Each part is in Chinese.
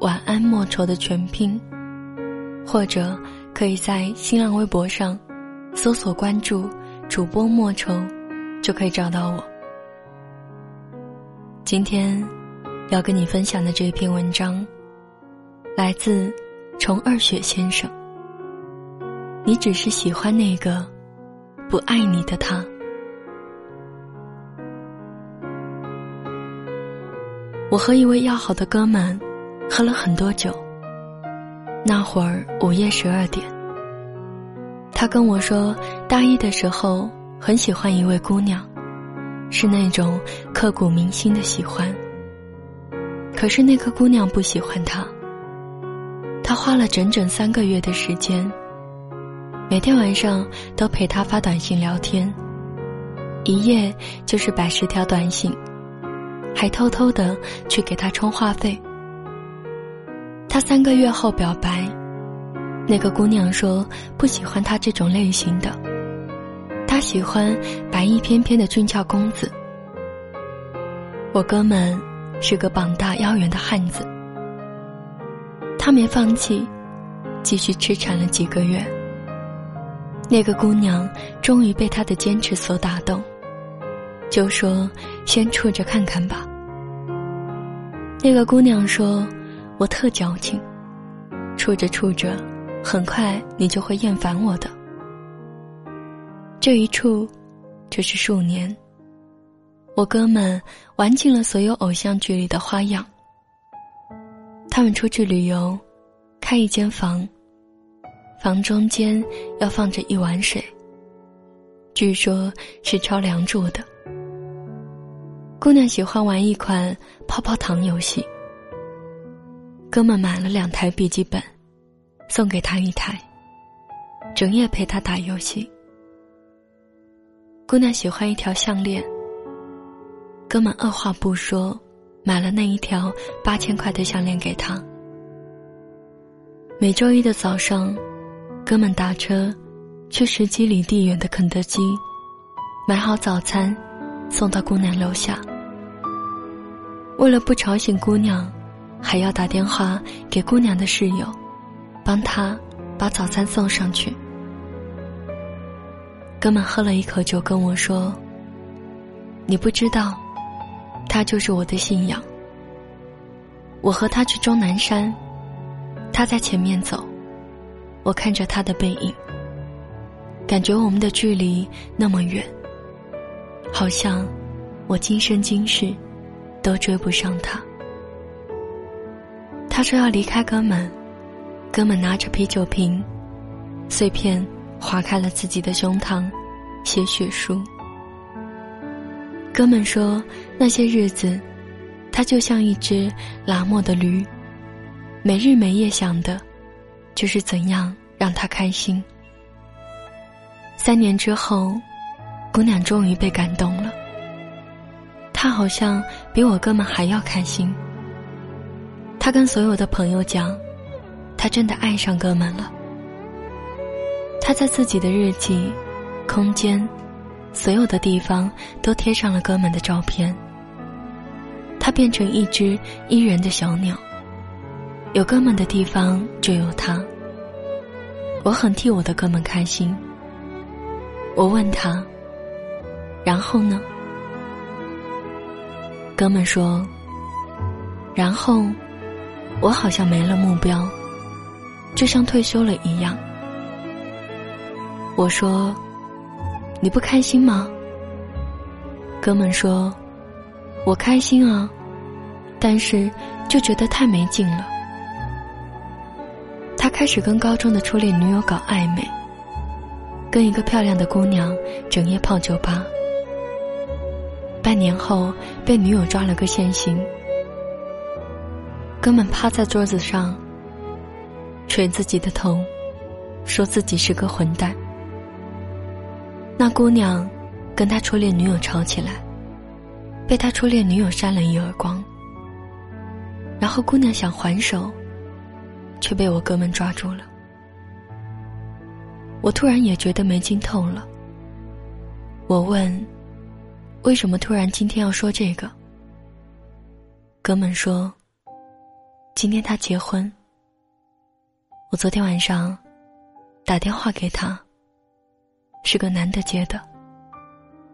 晚安莫愁的全拼，或者可以在新浪微博上搜索关注主播莫愁，就可以找到我。今天要跟你分享的这篇文章，来自虫二雪先生。你只是喜欢那个不爱你的他。我和一位要好的哥们。喝了很多酒。那会儿午夜十二点，他跟我说，大一的时候很喜欢一位姑娘，是那种刻骨铭心的喜欢。可是那个姑娘不喜欢他。他花了整整三个月的时间，每天晚上都陪她发短信聊天，一夜就是百十条短信，还偷偷的去给他充话费。他三个月后表白，那个姑娘说不喜欢他这种类型的，他喜欢白衣翩翩的俊俏公子。我哥们是个膀大腰圆的汉子，他没放弃，继续痴缠了几个月。那个姑娘终于被他的坚持所打动，就说先处着看看吧。那个姑娘说。我特矫情，处着处着，很快你就会厌烦我的。这一处，就是数年。我哥们玩尽了所有偶像剧里的花样。他们出去旅游，开一间房，房中间要放着一碗水，据说是抄梁祝的。姑娘喜欢玩一款泡泡糖游戏。哥们买了两台笔记本，送给他一台，整夜陪他打游戏。姑娘喜欢一条项链，哥们二话不说，买了那一条八千块的项链给他。每周一的早上，哥们打车去十几里地远的肯德基，买好早餐，送到姑娘楼下。为了不吵醒姑娘。还要打电话给姑娘的室友，帮她把早餐送上去。哥们喝了一口酒跟我说：“你不知道，他就是我的信仰。我和他去终南山，他在前面走，我看着他的背影，感觉我们的距离那么远，好像我今生今世都追不上他。”他说要离开哥们，哥们拿着啤酒瓶，碎片划开了自己的胸膛，写血书。哥们说那些日子，他就像一只拉磨的驴，没日没夜想的，就是怎样让他开心。三年之后，姑娘终于被感动了，他好像比我哥们还要开心。他跟所有的朋友讲，他真的爱上哥们了。他在自己的日记、空间、所有的地方都贴上了哥们的照片。他变成一只依人的小鸟，有哥们的地方就有他。我很替我的哥们开心。我问他，然后呢？哥们说，然后。我好像没了目标，就像退休了一样。我说：“你不开心吗？”哥们说：“我开心啊，但是就觉得太没劲了。”他开始跟高中的初恋女友搞暧昧，跟一个漂亮的姑娘整夜泡酒吧。半年后被女友抓了个现行。哥们趴在桌子上，捶自己的头，说自己是个混蛋。那姑娘跟他初恋女友吵起来，被他初恋女友扇了一耳光。然后姑娘想还手，却被我哥们抓住了。我突然也觉得没劲透了。我问：“为什么突然今天要说这个？”哥们说：“今天他结婚。我昨天晚上打电话给他，是个男的接的，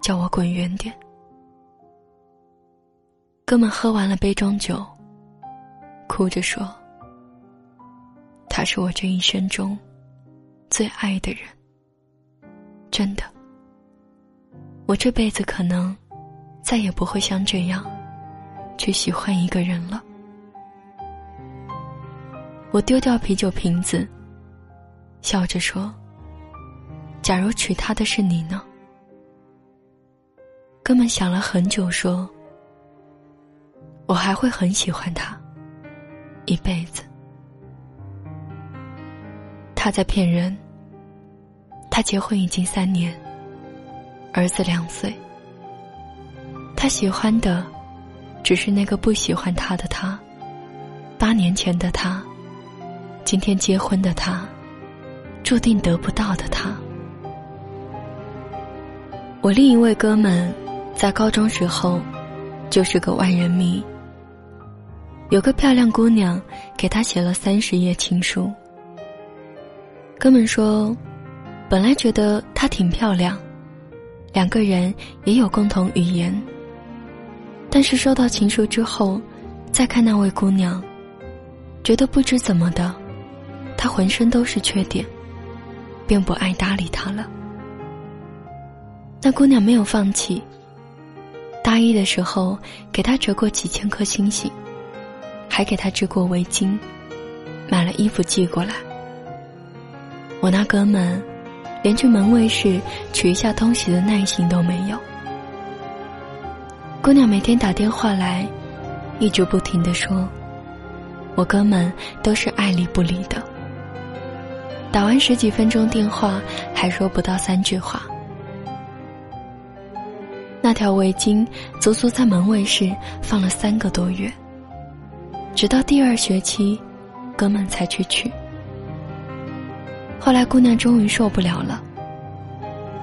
叫我滚远点。”哥们喝完了杯中酒，哭着说：“他是我这一生中最爱的人，真的。我这辈子可能再也不会像这样。”去喜欢一个人了。我丢掉啤酒瓶子，笑着说：“假如娶她的是你呢？”哥们想了很久，说：“我还会很喜欢她，一辈子。”他在骗人。他结婚已经三年，儿子两岁。他喜欢的。只是那个不喜欢他的他，八年前的他，今天结婚的他，注定得不到的他。我另一位哥们，在高中时候，就是个万人迷。有个漂亮姑娘给他写了三十页情书。哥们说，本来觉得她挺漂亮，两个人也有共同语言。但是收到情书之后，再看那位姑娘，觉得不知怎么的，他浑身都是缺点，便不爱搭理她了。那姑娘没有放弃，大一的时候给他折过几千颗星星，还给他织过围巾，买了衣服寄过来。我那哥们，连去门卫室取一下东西的耐心都没有。姑娘每天打电话来，一直不停的说：“我哥们都是爱理不理的。”打完十几分钟电话，还说不到三句话。那条围巾足足在门卫室放了三个多月，直到第二学期，哥们才去取。后来姑娘终于受不了了，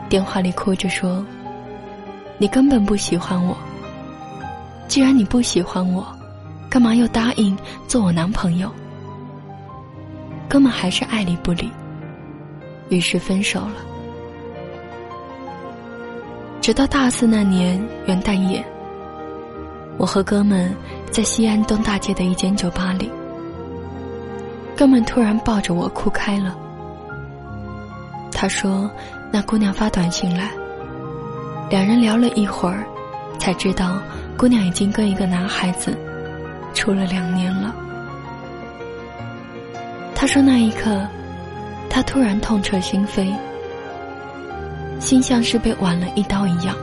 电话里哭着说：“你根本不喜欢我。”既然你不喜欢我，干嘛又答应做我男朋友？哥们还是爱理不理，于是分手了。直到大四那年元旦夜，我和哥们在西安东大街的一间酒吧里，哥们突然抱着我哭开了。他说：“那姑娘发短信来，两人聊了一会儿，才知道。”姑娘已经跟一个男孩子处了两年了。他说那一刻，他突然痛彻心扉，心像是被剜了一刀一样。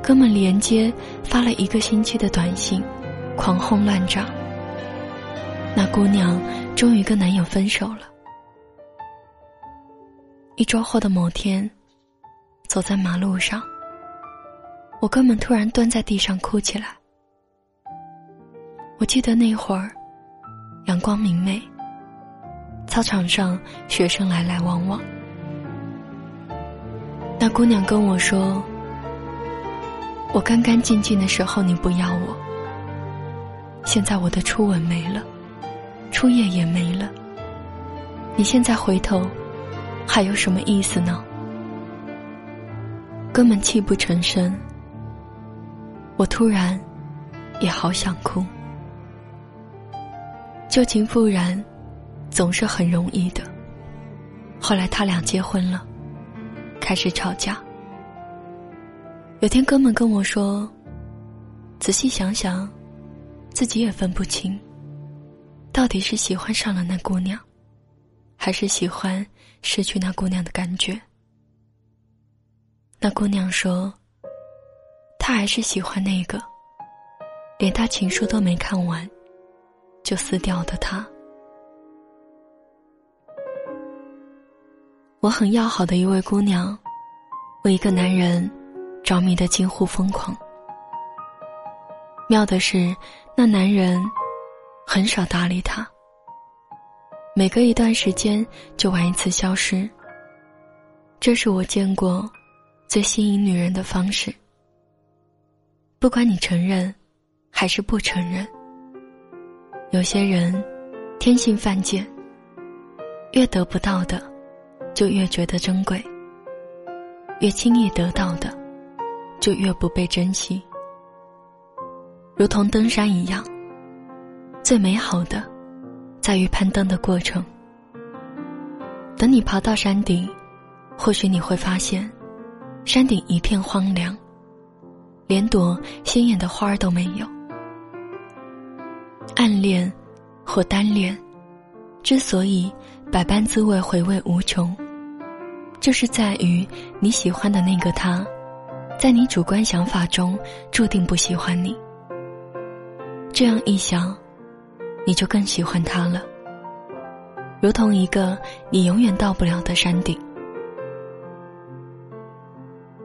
哥们连接发了一个星期的短信，狂轰乱炸。那姑娘终于跟男友分手了。一周后的某天，走在马路上。我哥们突然蹲在地上哭起来。我记得那会儿，阳光明媚，操场上学生来来往往。那姑娘跟我说：“我干干净净的时候你不要我，现在我的初吻没了，初夜也没了，你现在回头，还有什么意思呢？”根本泣不成声。我突然，也好想哭。旧情复燃，总是很容易的。后来他俩结婚了，开始吵架。有天哥们跟我说：“仔细想想，自己也分不清，到底是喜欢上了那姑娘，还是喜欢失去那姑娘的感觉。”那姑娘说。他还是喜欢那个，连他情书都没看完，就撕掉的他。我很要好的一位姑娘，为一个男人着迷的近乎疯狂。妙的是，那男人很少搭理她，每隔一段时间就玩一次消失。这是我见过最吸引女人的方式。不管你承认还是不承认，有些人天性犯贱，越得不到的。就越觉得珍贵，越轻易得到的，就越不被珍惜。如同登山一样，最美好的，在于攀登的过程。等你爬到山顶，或许你会发现，山顶一片荒凉，连朵鲜艳的花儿都没有。暗恋或单恋，之所以百般滋味，回味无穷。就是在于你喜欢的那个他，在你主观想法中注定不喜欢你。这样一想，你就更喜欢他了。如同一个你永远到不了的山顶。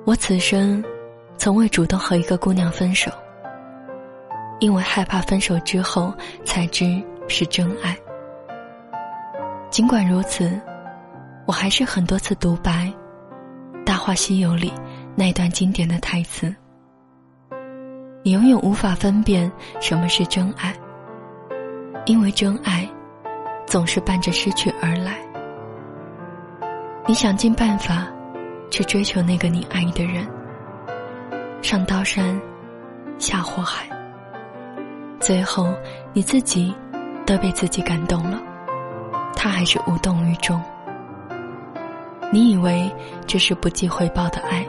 我此生从未主动和一个姑娘分手，因为害怕分手之后才知是真爱。尽管如此。我还是很多次独白《大话西游》里那段经典的台词：“你永远无法分辨什么是真爱，因为真爱总是伴着失去而来。你想尽办法去追求那个你爱的人，上刀山下火海，最后你自己都被自己感动了，他还是无动于衷。”你以为这是不计回报的爱，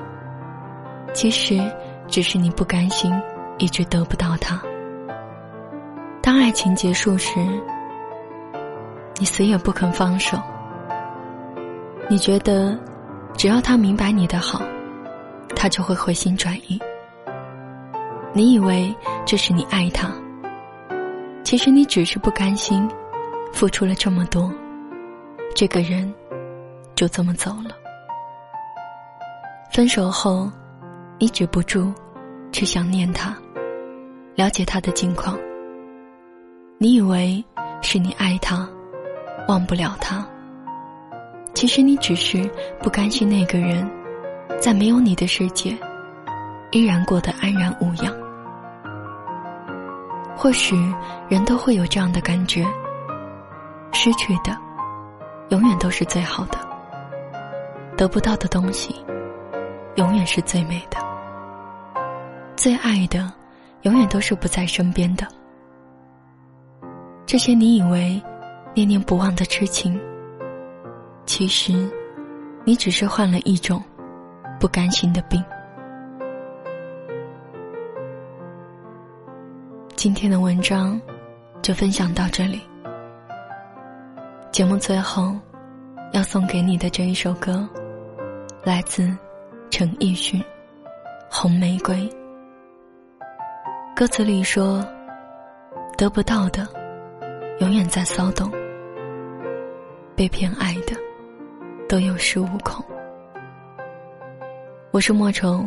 其实只是你不甘心一直得不到他。当爱情结束时，你死也不肯放手。你觉得只要他明白你的好，他就会回心转意。你以为这是你爱他，其实你只是不甘心，付出了这么多，这个人。就这么走了。分手后，你止不住去想念他，了解他的近况。你以为是你爱他，忘不了他。其实你只是不甘心那个人，在没有你的世界，依然过得安然无恙。或许人都会有这样的感觉：失去的，永远都是最好的。得不到的东西，永远是最美的；最爱的，永远都是不在身边的。这些你以为念念不忘的痴情，其实你只是患了一种不甘心的病。今天的文章就分享到这里。节目最后要送给你的这一首歌。来自陈奕迅，《红玫瑰》。歌词里说：“得不到的，永远在骚动；被偏爱的，都有恃无恐。”我是莫愁，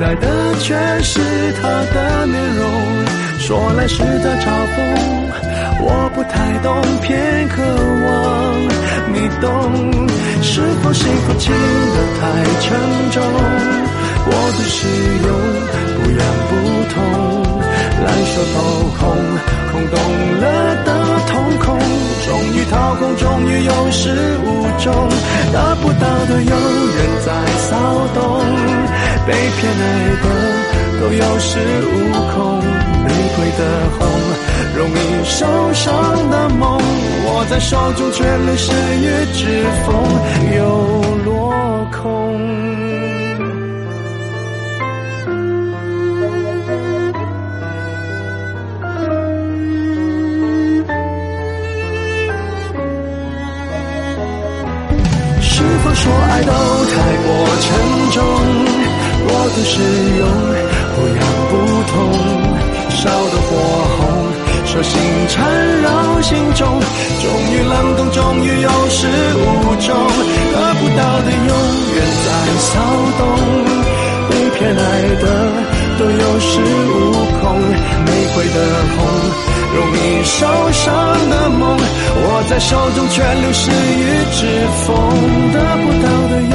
待的却是他的面容。说来实在嘲讽，我不太懂，偏渴望你懂。是否幸福轻得太沉重？我的使用不痒不痛，烂熟透红，空洞了的瞳孔，终于掏空，终于有始无终，得不到的永远在骚动，被偏爱的都有恃无恐，玫瑰的红，容易受伤的梦，握在手中却流失于指缝，又沉重？我的使用不痒不痛，烧得火红，手心缠绕心中，终于冷冻，终于有始无终，得不到的永远在骚动，被偏爱的都有恃无恐，玫瑰的红。容易受伤的梦，握在手中却流失于指缝，得不到的永